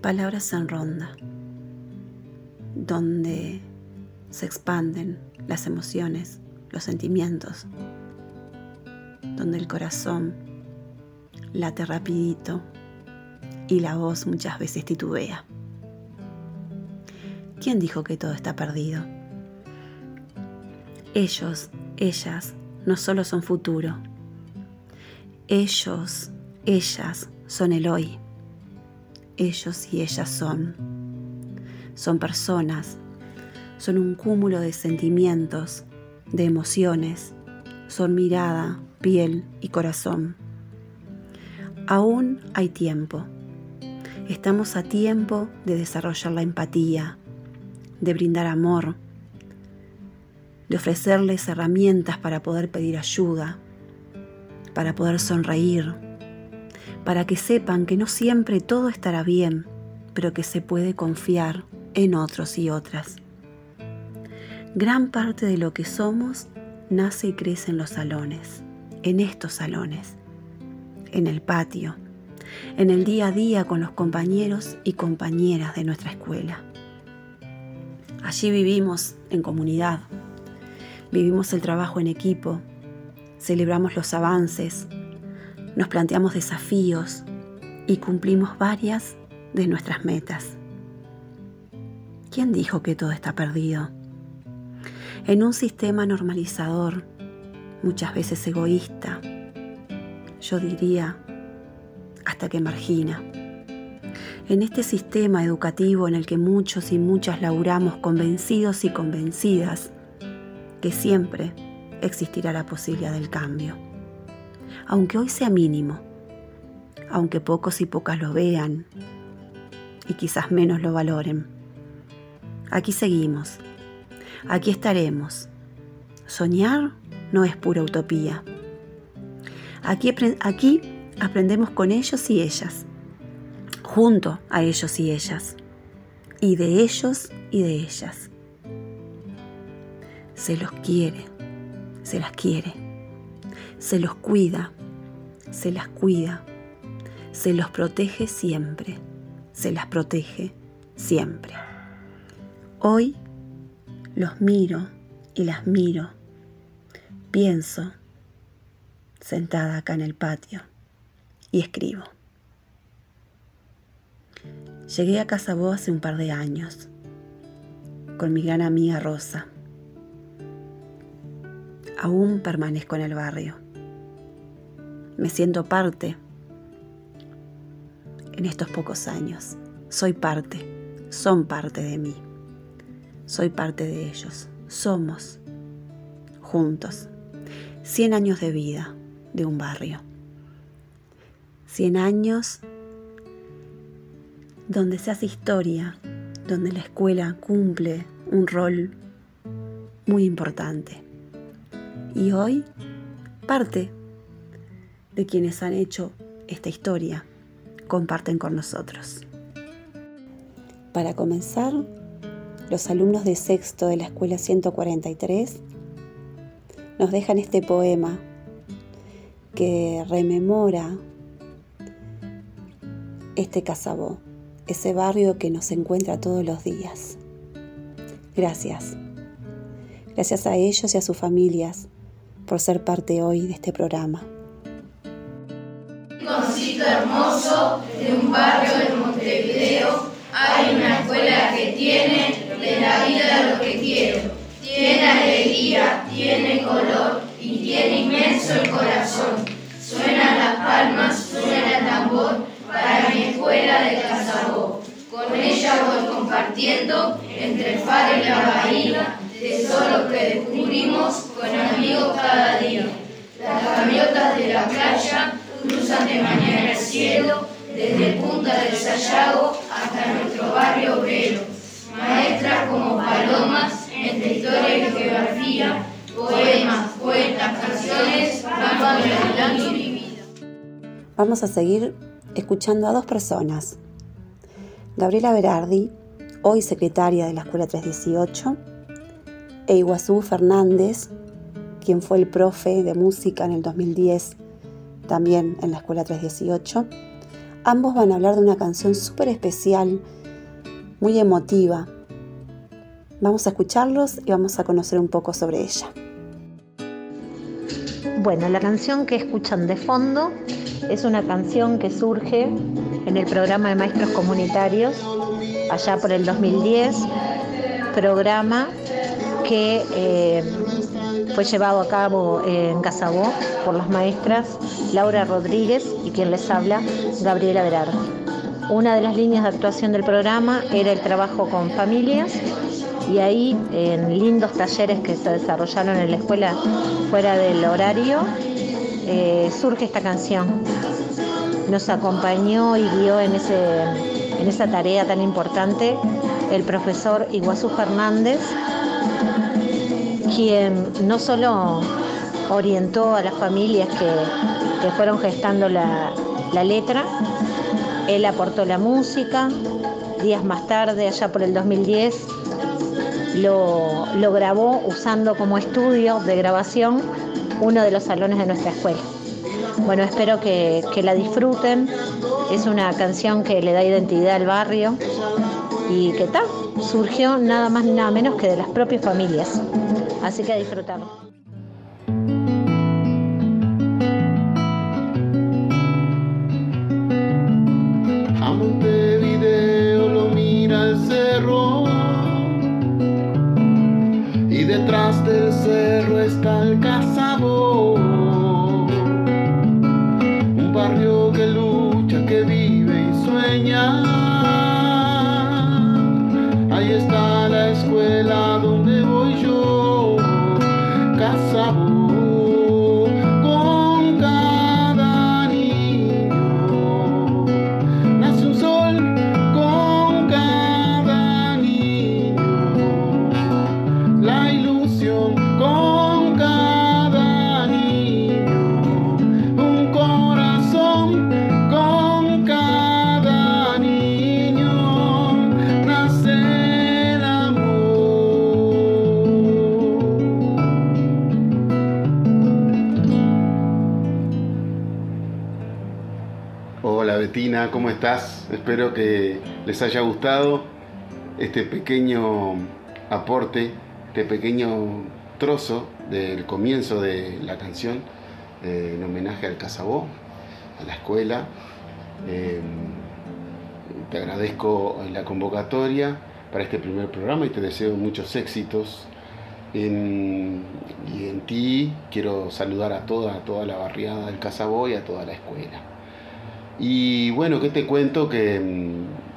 Palabras en ronda, donde se expanden las emociones, los sentimientos, donde el corazón late rapidito y la voz muchas veces titubea. ¿Quién dijo que todo está perdido? Ellos, ellas, no solo son futuro. Ellos, ellas son el hoy. Ellos y ellas son. Son personas. Son un cúmulo de sentimientos, de emociones. Son mirada, piel y corazón. Aún hay tiempo. Estamos a tiempo de desarrollar la empatía, de brindar amor, de ofrecerles herramientas para poder pedir ayuda, para poder sonreír, para que sepan que no siempre todo estará bien, pero que se puede confiar en otros y otras. Gran parte de lo que somos nace y crece en los salones, en estos salones, en el patio, en el día a día con los compañeros y compañeras de nuestra escuela. Allí vivimos en comunidad, vivimos el trabajo en equipo, celebramos los avances, nos planteamos desafíos y cumplimos varias de nuestras metas. ¿Quién dijo que todo está perdido? En un sistema normalizador, muchas veces egoísta, yo diría hasta que margina. En este sistema educativo en el que muchos y muchas laburamos convencidos y convencidas que siempre existirá la posibilidad del cambio. Aunque hoy sea mínimo, aunque pocos y pocas lo vean y quizás menos lo valoren. Aquí seguimos, aquí estaremos. Soñar no es pura utopía. Aquí, aquí aprendemos con ellos y ellas, junto a ellos y ellas, y de ellos y de ellas. Se los quiere, se las quiere, se los cuida, se las cuida, se los protege siempre, se las protege siempre. Hoy los miro y las miro, pienso, sentada acá en el patio y escribo. Llegué a Casabó hace un par de años con mi gran amiga Rosa. Aún permanezco en el barrio. Me siento parte en estos pocos años. Soy parte, son parte de mí. Soy parte de ellos. Somos juntos. Cien años de vida de un barrio. 100 años donde se hace historia, donde la escuela cumple un rol muy importante. Y hoy parte de quienes han hecho esta historia comparten con nosotros. Para comenzar, los alumnos de sexto de la escuela 143 nos dejan este poema que rememora este Casabó, ese barrio que nos encuentra todos los días. Gracias. Gracias a ellos y a sus familias por ser parte hoy de este programa. Hermoso de un barrio de Montevideo hay una escuela que tiene de la vida lo que quiero. Tiene alegría, tiene color y tiene inmenso el corazón. Suenan las palmas, suena el tambor para mi escuela de Casabó. Con ella voy compartiendo entre el faro y la bahía tesoros que descubrimos con amigos cada día. Las gaviotas de la playa cruzan de mañana el cielo desde Punta del Sayago hasta nuestro barrio obrero. Maestras como palomas entre historia y geografía, poemas, poetas, canciones van adelante mi vida. Vamos a seguir escuchando a dos personas. Gabriela Berardi, hoy secretaria de la Escuela 318, e Iguazú Fernández, quien fue el profe de música en el 2010, también en la Escuela 318, Ambos van a hablar de una canción súper especial, muy emotiva. Vamos a escucharlos y vamos a conocer un poco sobre ella. Bueno, la canción que escuchan de fondo es una canción que surge en el programa de maestros comunitarios allá por el 2010, programa que eh, fue llevado a cabo en Casabó por las maestras Laura Rodríguez y quien les habla, Gabriela Berardi. Una de las líneas de actuación del programa era el trabajo con familias y ahí en lindos talleres que se desarrollaron en la escuela fuera del horario eh, surge esta canción. Nos acompañó y guió en, ese, en esa tarea tan importante el profesor Iguazú Fernández, quien no solo orientó a las familias que, fueron gestando la, la letra, él aportó la música, días más tarde, allá por el 2010, lo, lo, grabó usando como estudio de grabación uno de los salones de nuestra escuela. Bueno, espero que, que la disfruten. Es una canción que le da identidad al barrio y que tal, surgió nada más ni nada menos que de las propias familias. Así que disfrutarlo. A Montevideo lo mira el cerro y detrás del cerro está el casabo. Un barrio que lucha, que vive y sueña. ¿Cómo estás? Espero que les haya gustado este pequeño aporte, este pequeño trozo del comienzo de la canción eh, en homenaje al Casabó, a la escuela. Eh, te agradezco la convocatoria para este primer programa y te deseo muchos éxitos. Y en ti quiero saludar a toda la barriada del Casabó y a toda la escuela. Y bueno, ¿qué te cuento? Que mm,